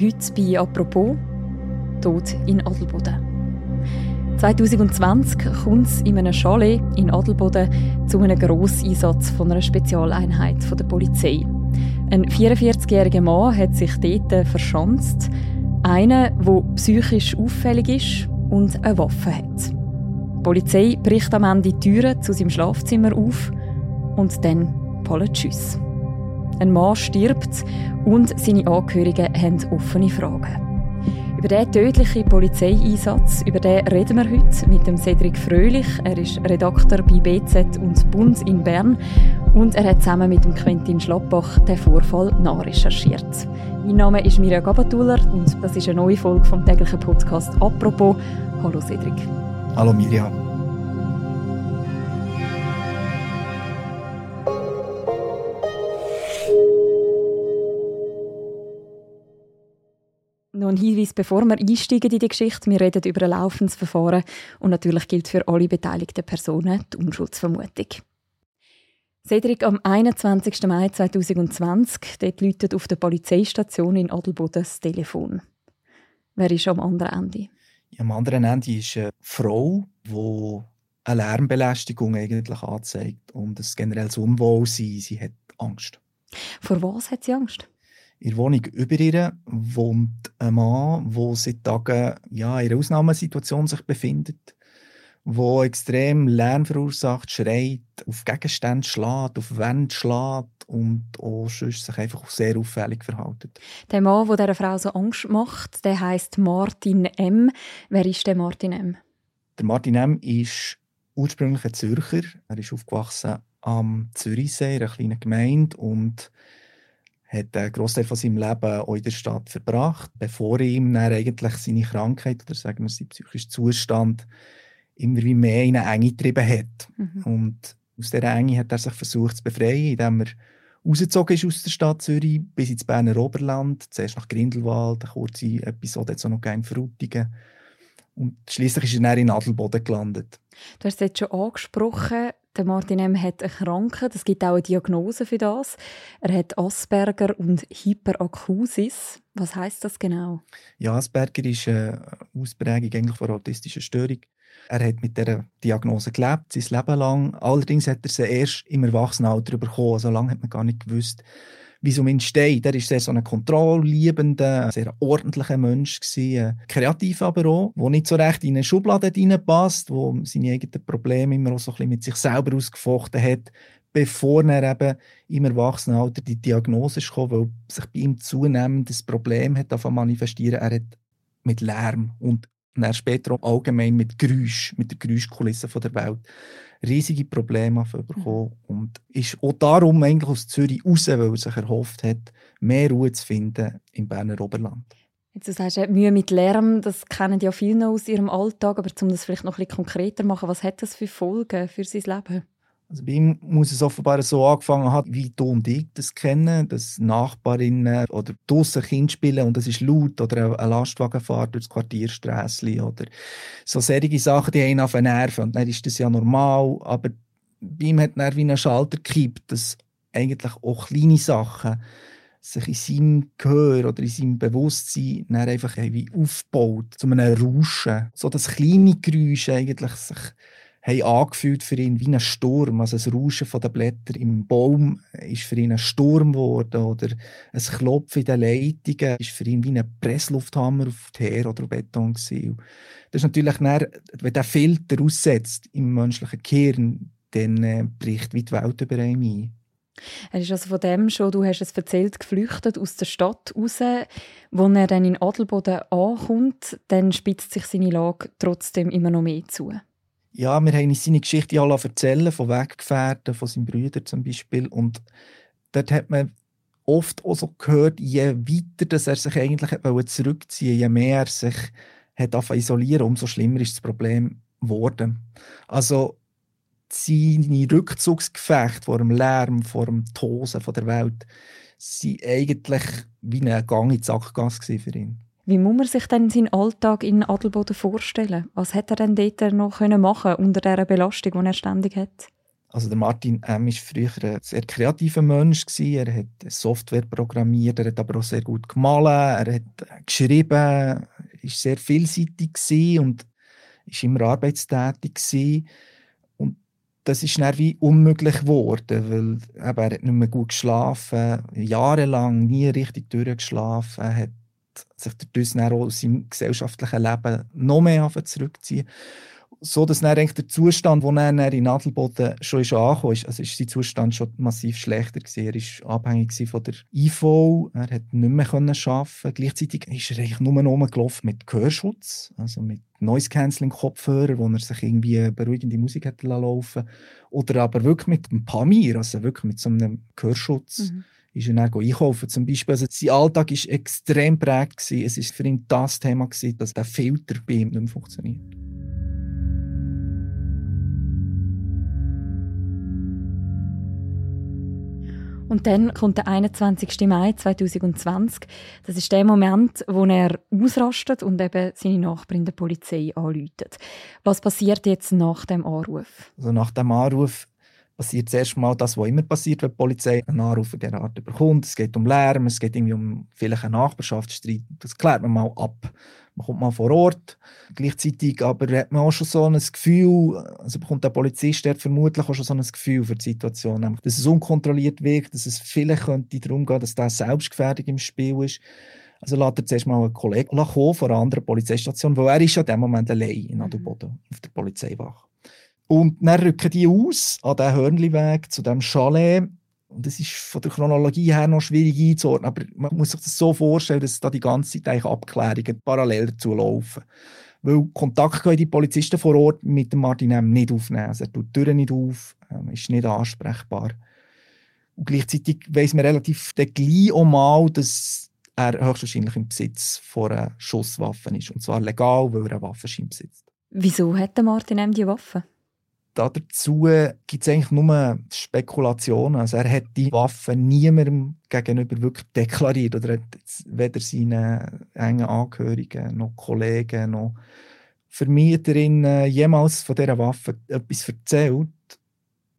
Heute bei «Apropos» Tod in Adelboden. 2020 kommt es in einem Chalet in Adelboden zu einem Grosseinsatz von einer Spezialeinheit der Polizei. Ein 44-jähriger Mann hat sich dort verschanzt. Einer, der psychisch auffällig ist und eine Waffe hat. Die Polizei bricht am Ende die Türen zu seinem Schlafzimmer auf und dann fallen Tschüss. Ein Mann stirbt und seine Angehörigen haben offene Fragen. Über diesen tödlichen Polizeieinsatz über den reden wir heute mit dem Cedric Fröhlich. Er ist Redakteur bei BZ und Bund in Bern und er hat zusammen mit dem Quentin Schlappbach den Vorfall nachrecherchiert. Mein Name ist Mirja Gabatuller und das ist eine neue Folge vom täglichen Podcast «Apropos». Hallo Cedric. Hallo Mirja. Noch ein Hinweis, bevor wir einsteigen in die Geschichte. Wir reden über ein laufendes Verfahren und natürlich gilt für alle beteiligten Personen die Unschuldsvermutung. Cedric, am 21. Mai 2020 dort läutet auf der Polizeistation in Adelboden das Telefon. Wer ist am anderen Ende? Am anderen Ende ist eine Frau, die eine Lärmbelästigung eigentlich anzeigt und ein generelles Unwohlsein. Sie hat Angst. Vor was hat sie Angst? In der Wohnung über ihr wohnt ein Mann, der seit Tagen ja, in einer Ausnahmesituation sich befindet, der extrem Lärm verursacht, schreit, auf Gegenstände schlägt, auf Wände schlägt und auch sonst sich einfach sehr auffällig verhält. Der Mann, der dieser Frau so Angst macht, der heißt Martin M. Wer ist der Martin M? Der Martin M. ist ursprünglich ein Zürcher. Er ist aufgewachsen am Zürichsee, in einer kleinen Gemeinde und hat einen Großteil von seinem Leben auch in der Stadt verbracht, bevor ihm dann eigentlich seine Krankheit oder sagen wir sein psychischer Zustand immer wie mehr in eine Enge getrieben hat. Mhm. Und aus dieser Enge hat er sich versucht zu befreien, indem er rausgezogen ist aus der Stadt Zürich bis ins Berner Oberland, zuerst nach Grindelwald, eine kurze Episode jetzt auch noch in Frutigen. Und schließlich ist er dann in Adelboden gelandet. Du hast es jetzt schon angesprochen, der Martin M. hat eine Krankheit, es gibt auch eine Diagnose für das. Er hat Asperger und Hyperakusis. Was heißt das genau? Ja, Asperger ist eine Ausprägung eigentlich von autistischer Störung. Er hat mit dieser Diagnose gelebt, sein Leben lang. Allerdings hat er sie erst im Erwachsenenalter bekommen. So lange hat man gar nicht gewusst, wie es um ihn steht. Er war sehr so ein kontrollliebender, sehr ordentlicher Mensch gewesen, kreativ aber auch, der nicht so recht in eine Schublade hineinpasst, der seine eigenen Probleme immer auch so ein bisschen mit sich selber ausgefochten hat, bevor er eben im Erwachsenenalter die Diagnose kam, weil sich bei ihm zunehmend das Problem hat manifestieren. Er hat mit Lärm und dann später auch allgemein mit Geräusch, mit der Geräuschkulisse der Welt riesige Probleme bekommen mhm. und ist auch darum eigentlich aus Zürich raus, weil er sich erhofft hat, mehr Ruhe zu finden im Berner Oberland. Jetzt, du sagst, Mühe mit Lärm, das kennen ja viele noch aus ihrem Alltag, aber um das vielleicht noch ein bisschen konkreter zu machen, was hat das für Folgen für sein Leben? Also bei ihm muss es offenbar so angefangen haben, wie du und ich das kennen, dass Nachbarinnen oder draussen Kind spielen und es ist laut oder ein Lastwagen fährt durch das Quartiersträssli oder so solche Sachen, die einen auf den Nerven. Und dann ist das ja normal, aber bei ihm hat er wie ein Schalter gekippt, dass eigentlich auch kleine Sachen sich in seinem Gehör oder in seinem Bewusstsein dann einfach wie aufbaut, zu einem Rauschen. So dass kleine Geräusche eigentlich sich haben angefühlt für ihn wie ein Sturm. Also das Rauschen der Blätter im Baum ist für ihn ein Sturm geworden oder ein Klopfen in den Leitungen ist für ihn wie ein Presslufthammer auf Teer oder Beton gewesen. Das ist natürlich dann, wenn der Filter aussetzt im menschlichen Gehirn, dann äh, bricht wie die Welt über ihn ein. Er ist also von dem schon, du hast es erzählt, geflüchtet aus der Stadt raus. Wo er dann in Adelboden ankommt, dann spitzt sich seine Lage trotzdem immer noch mehr zu ja, wir haben seine Geschichte alle erzählen, von Weggefährten, von seinen Brüdern zum Beispiel. Und dort hat man oft auch so gehört, je weiter dass er sich eigentlich zurückziehen je mehr er sich hat isolieren, umso schlimmer ist das Problem geworden. Also seine Rückzugsgefechte vor dem Lärm, vor dem Tosen der Welt, sind eigentlich wie ein Gang in die Sackgasse für ihn. Wie muss man sich denn seinen Alltag in Adelboden vorstellen? Was hätte er denn dort noch machen unter dieser Belastung, die er ständig hat? Also der Martin M. war früher ein sehr kreativer Mensch. Er hat Software programmiert, er hat aber auch sehr gut gemalt, er hat geschrieben, er war sehr vielseitig und war immer arbeitstätig. Und das ist dann wie unmöglich geworden, weil er hat nicht mehr gut geschlafen, jahrelang nie richtig durchgeschlafen, hat sich dadurch dann auch aus seinem gesellschaftlichen Leben noch mehr zurückziehen so dass dann der Zustand, wo er in Nadelboden schon ist angekommen ist, also ist sein Zustand schon massiv schlechter gewesen. Er war abhängig von der IV, er hat nicht mehr können arbeiten. Gleichzeitig ist er eigentlich nur noch rumgelaufen mit Gehörschutz, also mit Noise Cancelling Kopfhörer, wo er sich irgendwie beruhigende Musik hat laufen oder aber wirklich mit einem Pamir, also wirklich mit so einem Gehörschutz. Mhm ist er dann einkaufen zum Beispiel. Also sein Alltag war extrem prägt. Es war für ihn das Thema, gewesen, dass der Filter bei ihm nicht mehr funktioniert. Und dann kommt der 21. Mai 2020. Das ist der Moment, wo er ausrastet und eben seine Nachbarin der Polizei anläutet. Was passiert jetzt nach dem Anruf? Also nach dem Anruf passiert zuerst mal das, was immer passiert, wenn die Polizei einen Anruf dieser Art bekommt. Es geht um Lärm, es geht irgendwie um vielleicht einen Nachbarschaftsstreit. Das klärt man mal ab man kommt mal vor Ort. Gleichzeitig aber hat man auch schon so ein Gefühl, also bekommt der Polizist der vermutlich auch schon so ein Gefühl für die Situation, nämlich, dass es unkontrolliert wirkt, dass es vielleicht könnte darum gehen, dass da Selbstgefährdung im Spiel ist. Also lässt er zuerst mal einen Kollegen kommen von einer anderen Polizeistation, weil er ist ja in dem Moment allein in Adelboden mhm. auf der Polizeiwache. Und dann rücken die aus an den Hörnliweg zu dem Chalet und das ist von der Chronologie her noch schwierig einzuordnen, aber man muss sich das so vorstellen, dass da die ganze Zeit Abklärungen parallel dazu laufen. Weil Kontakt können die Polizisten vor Ort mit dem Martin M. nicht aufnehmen. Also er tut die Türen nicht auf, ähm, ist nicht ansprechbar. Und gleichzeitig weiss man relativ gleich auch mal, dass er höchstwahrscheinlich im Besitz von einer Schusswaffe ist. Und zwar legal, weil er eine Waffenschein besitzt. Wieso hat der Martin M. die Waffe? Dazu gibt es eigentlich nur Spekulationen. Also er hat die Waffe niemandem gegenüber wirklich deklariert oder hat weder seinen engen Angehörigen noch Kollegen noch Vermieterinnen jemals von dieser Waffe etwas erzählt.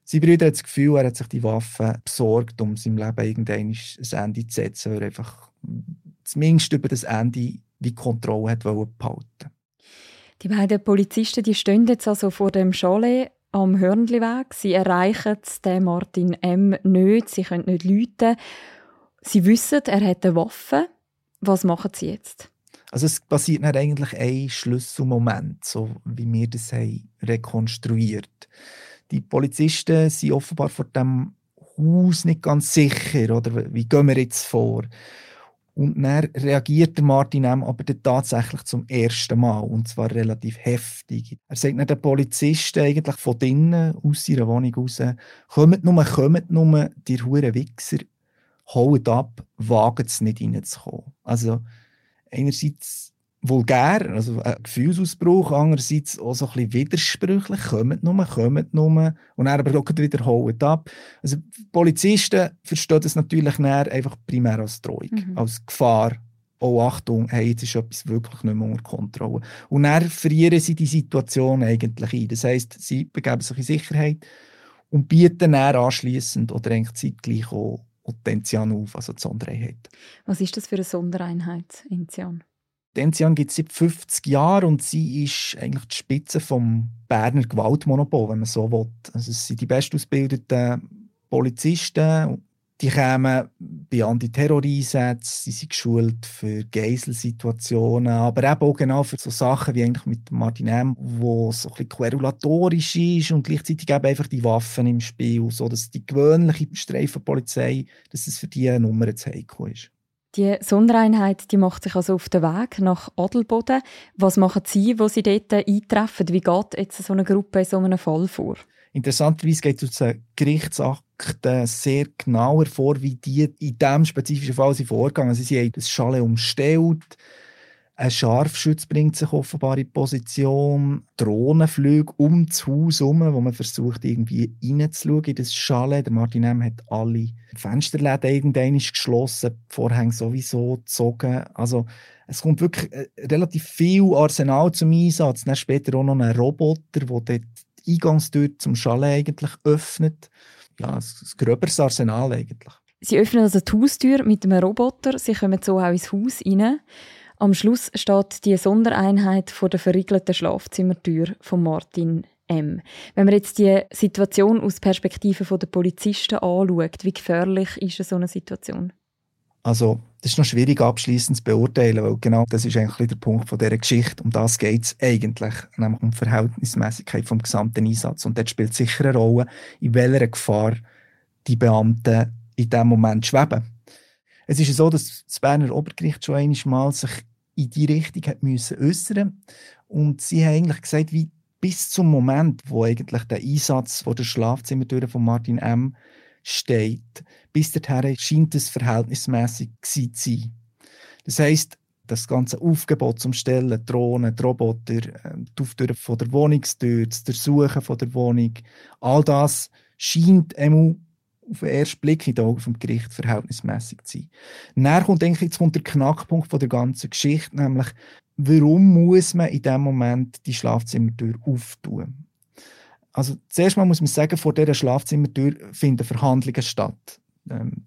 Sein Bruder hat das Gefühl, er hat sich die Waffe besorgt, um seinem Leben irgendein Ende zu setzen, er einfach zumindest über das Ende die Kontrolle hat behalten Die beiden Polizisten die stehen jetzt also vor dem Chalet am Hörnliweg. Sie erreichen den Martin M. nicht, sie können nicht läuten. Sie wissen, er hat eine Waffe. Was machen sie jetzt? Also es passiert dann eigentlich ein Schlüsselmoment, so wie wir das haben rekonstruiert. Die Polizisten sind offenbar vor dem Haus nicht ganz sicher, oder wie gehen wir jetzt vor? Und dann reagiert Martin M. aber tatsächlich zum ersten Mal, und zwar relativ heftig. Er sagt dann den Polizisten eigentlich von drinnen, aus ihrer Wohnung raus, kommt nur, kommt nur, die hure Wichser, holt ab, wagt es nicht reinzukommen. Also einerseits vulgär, also ein Gefühlsausbruch, andererseits auch so ein bisschen widersprüchlich, kommt nur, kommt nur, und dann aber auch wieder holt ab. Also Polizisten verstehen das natürlich einfach primär als Drohung, mhm. als Gefahr. Oh, Achtung, hey, jetzt ist etwas wirklich nicht mehr unter Kontrolle. Und dann verlieren sie die Situation eigentlich ein. Das heisst, sie begeben sich in Sicherheit und bieten dann anschliessend oder eigentlich zeitgleich auch, auch Tension auf, also die Sondereinheit. Was ist das für eine Sondereinheit in Tian? Denzian gibt es seit 50 Jahren und sie ist eigentlich die Spitze vom Berner Gewaltmonopol, wenn man so will. Also es sind die bestausgebildeten Polizisten, die kommen bei Antiterroreinsätzen, sie sind geschult für Geiselsituationen, aber eben auch genau für so Sachen wie eigentlich mit Martin M., wo so ein bisschen querulatorisch ist und gleichzeitig eben einfach die Waffen im Spiel, so dass die gewöhnliche Streifenpolizei, dass es für die eine Nummer zu heikel ist. Die Sondereinheit die macht sich also auf den Weg nach Adelboden. Was machen Sie, wo Sie dort eintreffen? Wie geht jetzt so eine Gruppe in so einem Fall vor? Interessanterweise geht den Gerichtsakten sehr genau hervor, wie die in diesem spezifischen Fall sie vorgegangen Sie haben das Chalet umstellt, ein Scharfschütz bringt sich offenbar in Position. Drohnenflüge um das Haus herum, wo man versucht, irgendwie reinzuschauen in das Chalet. Der Martin M. hat alle Fensterläden irgendwann geschlossen, die Vorhänge sowieso gezogen. Also, es kommt wirklich äh, relativ viel Arsenal zum Einsatz. Dann später auch noch ein Roboter, der dort die Eingangstür zum Chalet eigentlich öffnet. Ja, ein, gröberes Arsenal eigentlich. Sie öffnen also die Haustür mit einem Roboter. Sie kommen so auch ins Haus rein. Am Schluss steht die Sondereinheit vor der verriegelten Schlafzimmertür von Martin M. Wenn man jetzt die Situation aus Perspektive der Polizisten anschaut, wie gefährlich ist so eine Situation? Also, das ist noch schwierig abschließend zu beurteilen, weil genau das ist eigentlich der Punkt von dieser Geschichte. Um das geht es eigentlich, nämlich um die Verhältnismäßigkeit vom gesamten Einsatz. Und dort spielt sicher eine Rolle, in welcher Gefahr die Beamten in diesem Moment schweben. Es ist so, dass das Berner Obergericht schon einmal sich in die Richtung hat müssen äußern und sie haben eigentlich gesagt, wie bis zum Moment, wo eigentlich der Einsatz von der Schlafzimmertür von Martin M. steht, bis dahin scheint es verhältnismäßig zu sein. Das heißt, das ganze Aufgebot zum Stellen, Drohnen, Roboter, ähm, die Auftüren von der Wohnungstür, das Durchsuchen von der Wohnung, all das scheint einmal auf den ersten Blick in die Augen vom Gericht verhältnismäßig zu sein. Dann kommt, denke ich, jetzt kommt der Knackpunkt von der ganzen Geschichte, nämlich, warum muss man in dem Moment die Schlafzimmertür auftun? Also zuerst mal muss man sagen, vor dieser Schlafzimmertür finden Verhandlungen statt. Ähm,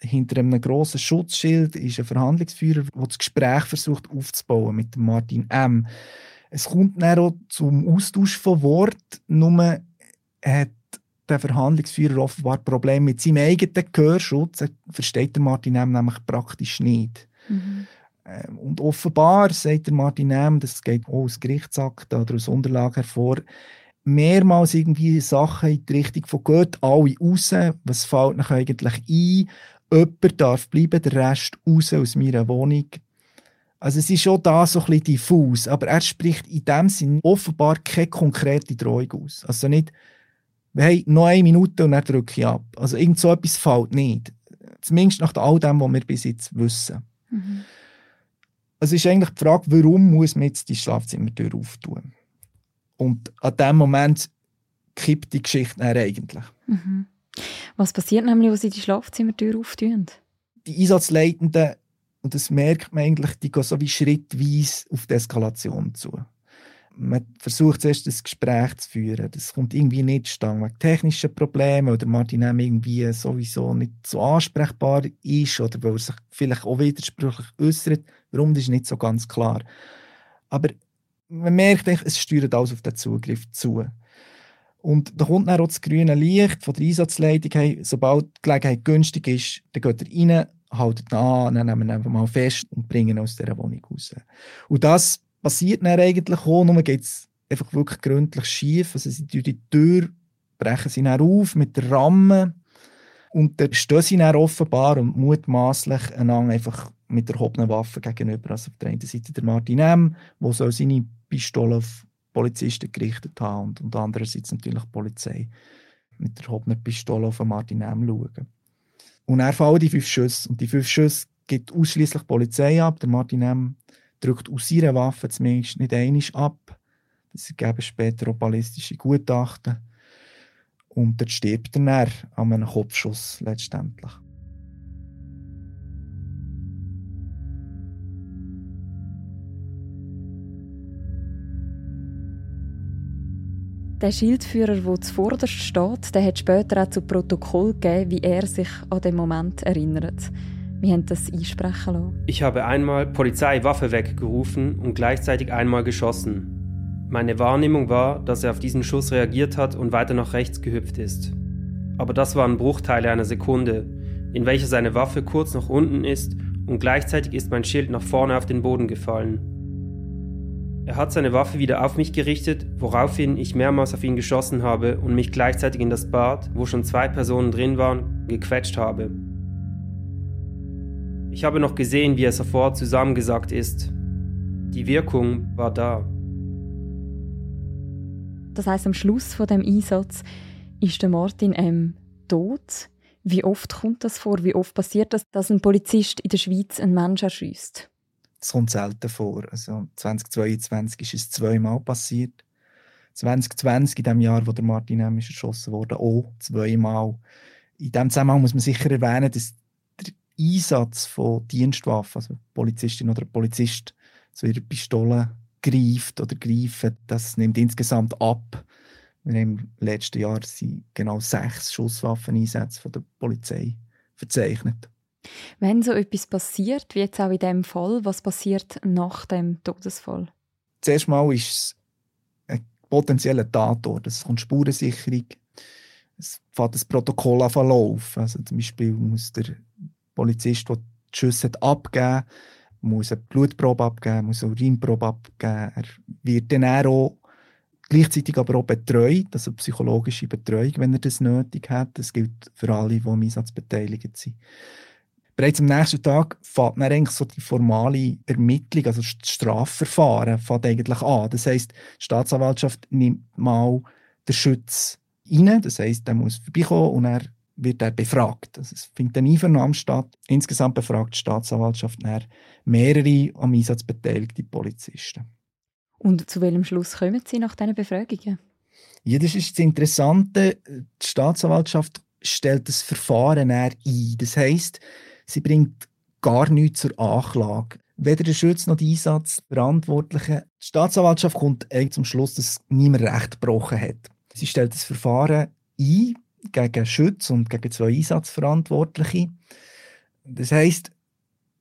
hinter einem grossen Schutzschild ist ein Verhandlungsführer, der das Gespräch versucht aufzubauen mit Martin M. Es kommt dann auch zum Austausch von Wort, nur hat der Verhandlungsführer offenbar Probleme mit seinem eigenen Gehörschutz. Er versteht der Martin M. nämlich praktisch nicht. Mhm. Ähm, und offenbar, sagt der Martin M., das geht auch aus Gerichtsakt oder aus Unterlagen hervor, mehrmals irgendwie Sachen in die Richtung von geht alle raus, was fällt noch eigentlich ein, jemand darf bleiben, der Rest raus aus meiner Wohnung. Also es ist schon da so ein bisschen diffus, aber er spricht in dem Sinne offenbar keine konkrete Drohung aus. Also nicht, wir haben noch eine Minute und dann drücke ich ab. Also irgend so etwas fällt nicht. Zumindest nach all dem, was wir bis jetzt wissen. Mhm. Es ist eigentlich die Frage, warum muss man jetzt die Schlafzimmertür auftun? Und an dem Moment kippt die Geschichte dann eigentlich. Mhm. Was passiert nämlich, wenn sie die Schlafzimmertür auftun? Die Einsatzleitenden, und das merkt man eigentlich, die gehen so wie schrittweise auf die Eskalation zu man versucht zuerst das Gespräch zu führen. Das kommt irgendwie nicht zustande wegen technischen Problemen oder Martin irgendwie sowieso nicht so ansprechbar ist oder weil er sich vielleicht auch widersprüchlich äußert. Warum, das ist nicht so ganz klar. Aber man merkt, es steuert alles auf den Zugriff zu. Und da kommt dann auch das grüne Licht von der Einsatzleitung. Hey, sobald die Gelegenheit günstig ist, dann geht er rein, haltet ihn an, dann nehmen wir ihn einfach mal fest und bringen ihn aus dieser Wohnung raus. Und das passiert dann eigentlich auch, nur geht es einfach wirklich gründlich schief. Also sie durch die Tür brechen sie dann auf mit der Ramme und dann stehen sie dann offenbar und mutmaßlich einander einfach mit der erhobenen Waffe gegenüber. Also auf der einen Seite der Martin M., der so seine Pistole auf Polizisten gerichtet hat und, und andererseits natürlich die Polizei mit der erhobenen Pistole auf Martin M. schauen. Und er fallen die fünf Schüsse und die fünf Schüsse gibt ausschließlich Polizei ab. Der Martin M drückt aus seiner Waffe zumindest nicht einig ab. Das ergeben später auch ballistische Gutachten. Und dort stirbt er dann an einem Kopfschuss letztendlich. Der Schildführer, der zuvorderst steht, der hat später auch zu Protokoll gegeben, wie er sich an den Moment erinnert. Wir haben das einsprechen lassen. Ich habe einmal Polizei Waffe weggerufen und gleichzeitig einmal geschossen. Meine Wahrnehmung war, dass er auf diesen Schuss reagiert hat und weiter nach rechts gehüpft ist. Aber das waren Bruchteile einer Sekunde, in welcher seine Waffe kurz nach unten ist und gleichzeitig ist mein Schild nach vorne auf den Boden gefallen. Er hat seine Waffe wieder auf mich gerichtet, woraufhin ich mehrmals auf ihn geschossen habe und mich gleichzeitig in das Bad, wo schon zwei Personen drin waren, gequetscht habe. Ich habe noch gesehen, wie er sofort zusammengesagt ist. Die Wirkung war da. Das heißt, am Schluss von dem Einsatz ist der Martin M. tot. Wie oft kommt das vor? Wie oft passiert das, dass ein Polizist in der Schweiz einen Menschen erschießt? Das kommt selten vor. Also 2022 ist es zweimal passiert. 2020, in dem Jahr, wo der Martin M. erschossen wurde, auch zweimal. In diesem Zusammenhang muss man sicher erwähnen, dass Einsatz von Dienstwaffen, also Polizistin oder Polizist zu ihrer Pistole greift oder greifen, das nimmt insgesamt ab Wir haben im letzten Jahr genau sechs Schusswaffeneinsätze von der Polizei verzeichnet. Wenn so etwas passiert, wie jetzt auch in dem Fall, was passiert nach dem Todesfall? Zuerst mal ist es ein potenzieller Tatort. Es kommt Spurensicherung, es fängt das Protokoll an verlaufen. Also zum Beispiel muss der Polizist, der die Schüsse hat, abgeben muss eine Blutprobe abgeben, muss eine Urinprobe abgeben. Er wird dann auch gleichzeitig aber auch betreut, also psychologische Betreuung, wenn er das nötig hat. Das gilt für alle, die am Einsatz beteiligt sind. Bereits am nächsten Tag fängt dann eigentlich so die formale Ermittlung, also das Strafverfahren, fängt eigentlich an. Das heisst, die Staatsanwaltschaft nimmt mal den Schutz rein, das heisst, er muss vorbeikommen und er wird er befragt. Also es findet eine Einvernahme statt. Insgesamt befragt die Staatsanwaltschaft mehrere am Einsatz beteiligte Polizisten. Und zu welchem Schluss kommen Sie nach diesen Befragungen? Ja, das ist das Interessante. Die Staatsanwaltschaft stellt das Verfahren ein. Das heisst, sie bringt gar nichts zur Anklage. Weder der Schütz noch der Einsatzverantwortliche. Die Staatsanwaltschaft kommt eigentlich zum Schluss, dass niemand Recht gebrochen hat. Sie stellt das Verfahren ein gegen Schütz und gegen zwei Einsatzverantwortliche. Das heisst,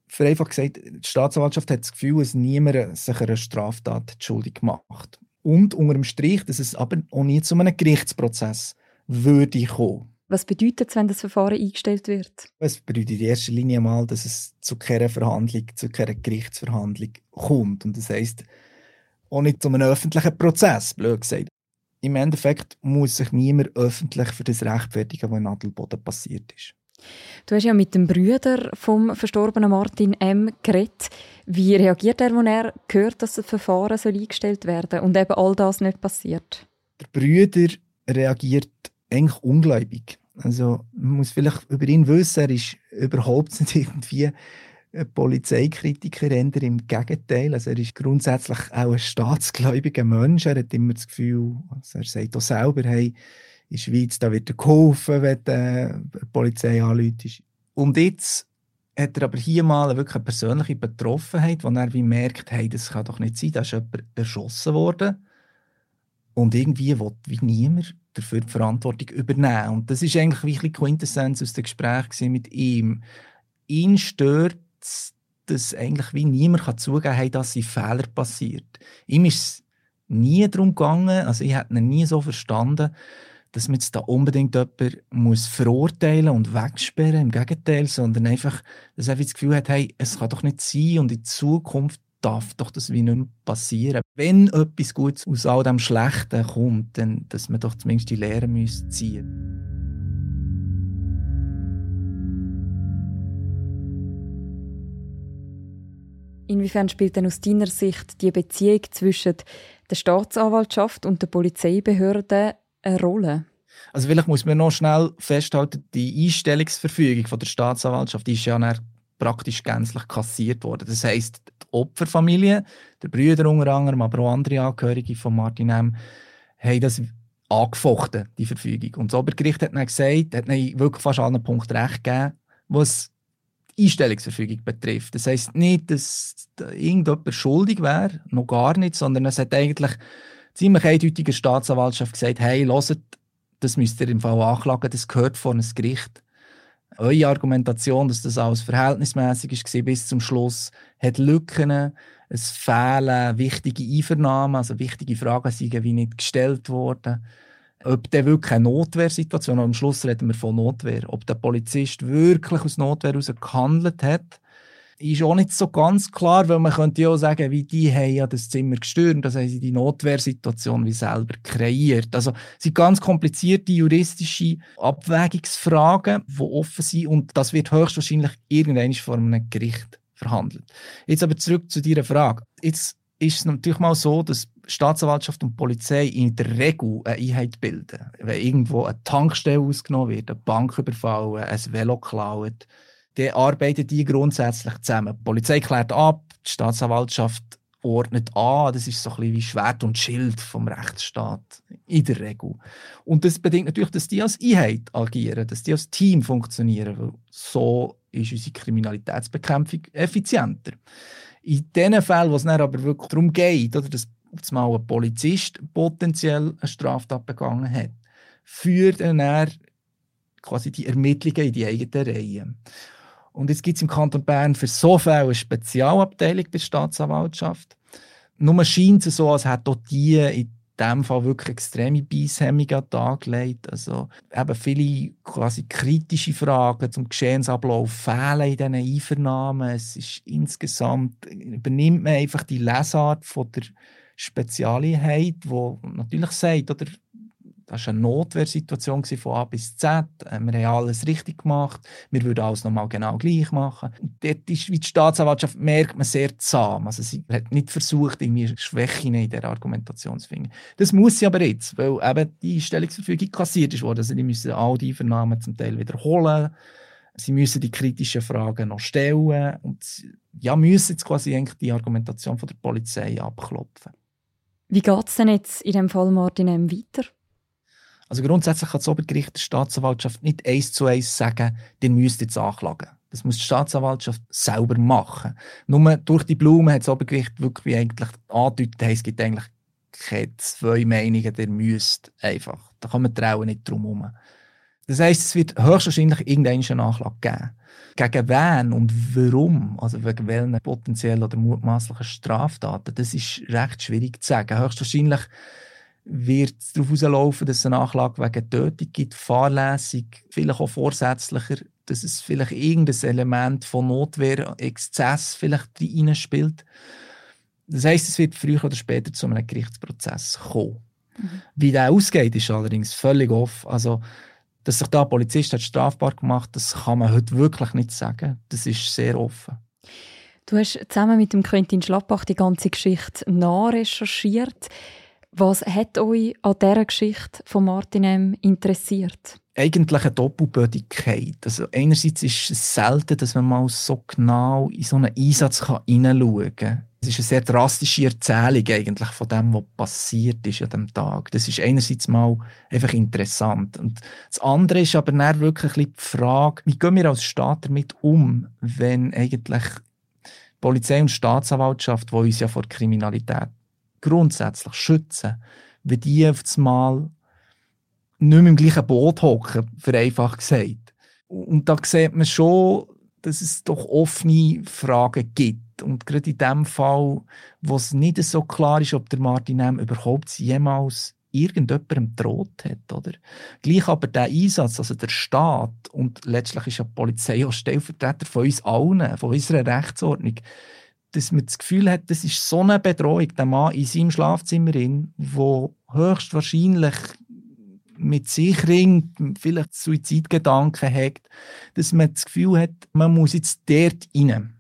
vereinfacht gesagt, die Staatsanwaltschaft hat das Gefühl, dass niemand sich einer Straftat schuldig macht. Und unter dem Strich, dass es aber auch nie zu einem Gerichtsprozess würde kommen. Was bedeutet es, wenn das Verfahren eingestellt wird? Es bedeutet in erster Linie mal, dass es zu keiner Verhandlung, zu keiner Gerichtsverhandlung kommt. Und das heisst, auch nicht zu einem öffentlichen Prozess, blöd gesagt. Im Endeffekt muss sich niemand öffentlich für das rechtfertigen, was in Adelboden passiert ist. Du hast ja mit dem Brüder vom verstorbenen Martin M. geredet. Wie reagiert er, wenn er hört, dass das Verfahren soll eingestellt werden und eben all das nicht passiert? Der Brüder reagiert eigentlich ungläubig. Also man muss vielleicht über ihn wissen, er ist überhaupt nicht irgendwie Polizeikritiker, eher im Gegenteil. Also er ist grundsätzlich auch ein staatsgläubiger Mensch. Er hat immer das Gefühl, also er sagt auch selber, hey, in der Schweiz da wird er geholfen, wenn die Polizei anläutet. Und jetzt hat er aber hier mal wirklich eine persönliche Betroffenheit, wo er wie merkt, hey, das kann doch nicht sein, da ist jemand erschossen worden. Und irgendwie will wie niemand dafür die Verantwortung übernehmen. Und das ist eigentlich wirklich Quintessenz aus dem Gespräch mit ihm. Ihn stört, dass eigentlich wie niemand kann zugeben kann, dass ein Fehler passiert. Ihm ist es nie darum gegangen, also ich hätte ihn nie so verstanden, dass man jetzt da unbedingt jemanden muss verurteilen und wegsperren, im Gegenteil, sondern einfach, dass er das Gefühl hat, hey, es kann doch nicht sein und in Zukunft darf doch das wie nicht mehr passieren. Wenn etwas Gutes aus all dem Schlechten kommt, dann, dass man doch zumindest die Lehre müsste Inwiefern spielt denn aus deiner Sicht die Beziehung zwischen der Staatsanwaltschaft und der Polizeibehörde eine Rolle? Also vielleicht muss man noch schnell festhalten, die Einstellungsverfügung von der Staatsanwaltschaft ist ja praktisch gänzlich kassiert worden. Das heißt, die Opferfamilie, der Brüder unter anderem, aber auch andere Angehörige von Martin M., haben das angefochten, die Verfügung. Und das Obergericht hat dann gesagt, hat dann wirklich fast allen Punkten recht gegeben, was Einstellungsverfügung betrifft. Das heisst nicht, dass irgendjemand schuldig wäre, noch gar nicht, sondern es hat eigentlich ziemlich eindeutige Staatsanwaltschaft gesagt, hey, hört, das müsst ihr im Fall anklagen, das gehört vor ein Gericht. Eure Argumentation, dass das alles verhältnismäßig war bis zum Schluss, hat Lücken, es fehlen wichtige Einvernahmen, also wichtige Fragen sind wie nicht gestellt worden. Ob der wirklich eine Notwehrsituation, am Schluss reden wir von Notwehr, ob der Polizist wirklich aus Notwehr heraus gehandelt hat, ist auch nicht so ganz klar, weil man könnte ja auch sagen, wie die haben ja das Zimmer gestürmt, das haben sie die Notwehrsituation wie selber kreiert. Also es sind ganz komplizierte juristische Abwägungsfragen, die offen sind und das wird höchstwahrscheinlich irgendwann vor einem Gericht verhandelt. Jetzt aber zurück zu Ihrer Frage. Jetzt ist es natürlich mal so, dass Staatsanwaltschaft und Polizei in der Regel eine Einheit bilden. Wenn irgendwo eine Tankstelle ausgenommen wird, eine Bank überfallen, ein Velo klaut, dann arbeiten die grundsätzlich zusammen. Die Polizei klärt ab, die Staatsanwaltschaft ordnet an. Das ist so ein bisschen wie Schwert und Schild vom Rechtsstaat in der Regel. Und das bedingt natürlich, dass die als Einheit agieren, dass die als Team funktionieren. Weil so ist unsere Kriminalitätsbekämpfung effizienter. In den Fällen, wo es dann aber wirklich darum geht, oder, dass mal ein Polizist potenziell eine Straftat begangen hat, führt er quasi die Ermittlungen in die eigenen Reihen. Und jetzt gibt es im Kanton Bern für so Fälle eine Spezialabteilung der Staatsanwaltschaft. Nur scheint es so, als hätte auch die in diesem Fall wirklich extreme Beishemmungen an den Tag gelegt. Also eben viele quasi kritische Fragen zum Geschehensablauf fehlen in diesen Einvernahmen. Es ist insgesamt, übernimmt man einfach die Lesart von der Spezialheit, die natürlich sagt, oder das war eine Notwehrsituation von A bis Z. Äh, wir haben alles richtig gemacht. Wir würden alles nochmal genau gleich machen. Und dort ist, wie die Staatsanwaltschaft, merkt man sehr zahm. Also sie hat nicht versucht, irgendwie Schwächen in der Argumentation zu finden. Das muss sie aber jetzt, weil eben die Stellungsverfügung kassiert ist worden. Also die müssen all die Vernahmen zum Teil wiederholen. Sie müssen die kritischen Fragen noch stellen und ja, müssen jetzt quasi eigentlich die Argumentation von der Polizei abklopfen. Wie geht es denn jetzt in dem Fall Martin weiter? Also grundsätzlich kann das Obergericht der Staatsanwaltschaft nicht eins zu eins sagen, den müsst jetzt anklagen. Das muss die Staatsanwaltschaft selber machen. Nur durch die Blume hat das Obergericht wirklich eigentlich angedeutet, es gibt eigentlich keine zwei Meinungen, der müsst einfach. Da kann man trauen nicht drum herum. Das heisst, es wird höchstwahrscheinlich irgendeinen Nachschlag geben. Gegen wen und warum, also wegen welchen potenziellen oder mutmaßlichen Straftaten, das ist recht schwierig zu sagen. Höchstwahrscheinlich wird es darauf herauslaufen, dass es eine Nachlage wegen Tötung gibt, fahrlässig, vielleicht auch vorsätzlicher, dass es vielleicht irgendein Element von Notwehr, Exzess vielleicht spielt. Das heisst, es wird früher oder später zu einem Gerichtsprozess kommen. Mhm. Wie der ausgeht, ist allerdings völlig offen. Also, dass sich da ein Polizist hat strafbar gemacht hat, das kann man heute wirklich nicht sagen. Das ist sehr offen. Du hast zusammen mit dem Quentin Schlappach die ganze Geschichte nachrecherchiert. Was hat euch an dieser Geschichte von Martin M. interessiert? Eigentlich eine Doppelbödigkeit. Also einerseits ist es selten, dass man mal so genau in so einen Einsatz hineinschauen kann. Es ist eine sehr drastische Erzählung eigentlich von dem, was passiert ist an dem Tag. Das ist einerseits mal einfach interessant. Und das andere ist aber dann wirklich die Frage, wie gehen wir als Staat damit um, wenn eigentlich Polizei und Staatsanwaltschaft, die uns ja vor Kriminalität grundsätzlich schützen, wenn die auf das Mal nicht mehr im gleichen Boot hocken, vereinfacht gesagt. Und da sieht man schon, dass es doch offene Fragen gibt. Und gerade in dem Fall, wo es nicht so klar ist, ob der Martin M. überhaupt jemals irgendjemandem droht hat. Oder? Gleich aber der Einsatz, also der Staat und letztlich ist ja die Polizei auch Stellvertreter von uns allen, von unserer Rechtsordnung, dass man das Gefühl hat, das ist so eine Bedrohung, der Mann in seinem Schlafzimmer, der höchstwahrscheinlich mit sich ringt, vielleicht Suizidgedanken hat, dass man das Gefühl hat, man muss jetzt dort rein.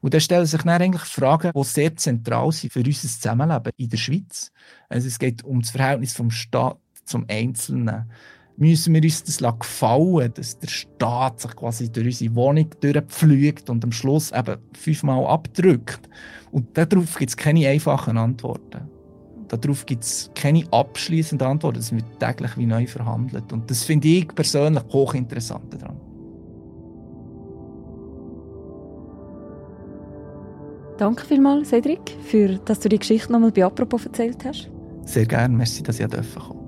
Und da stellen sich dann eigentlich Fragen, die sehr zentral sind für unser Zusammenleben in der Schweiz. Also es geht um das Verhältnis vom Staat zum Einzelnen müssen wir uns das gefallen, dass der Staat sich quasi durch unsere Wohnung durchpflügt und am Schluss eben fünfmal abdrückt. Und darauf gibt es keine einfachen Antworten. Darauf gibt es keine abschließenden Antworten. Das wird täglich wie neu verhandelt. Und das finde ich persönlich hochinteressant daran. Danke vielmals, Cedric, für, dass du die Geschichte nochmal bei Apropos erzählt hast. Sehr gerne, merci, dass ich kommen durfte.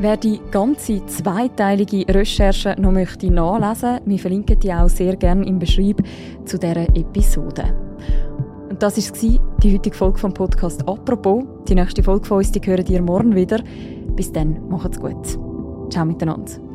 Wer die ganze zweiteilige Recherche noch möchte nachlesen, wir verlinken die auch sehr gerne im Beschreib zu dieser Episode. Und das war die heutige Folge vom Podcast «Apropos». Die nächste Folge von uns die hören ihr morgen wieder. Bis dann, macht's gut. Ciao miteinander.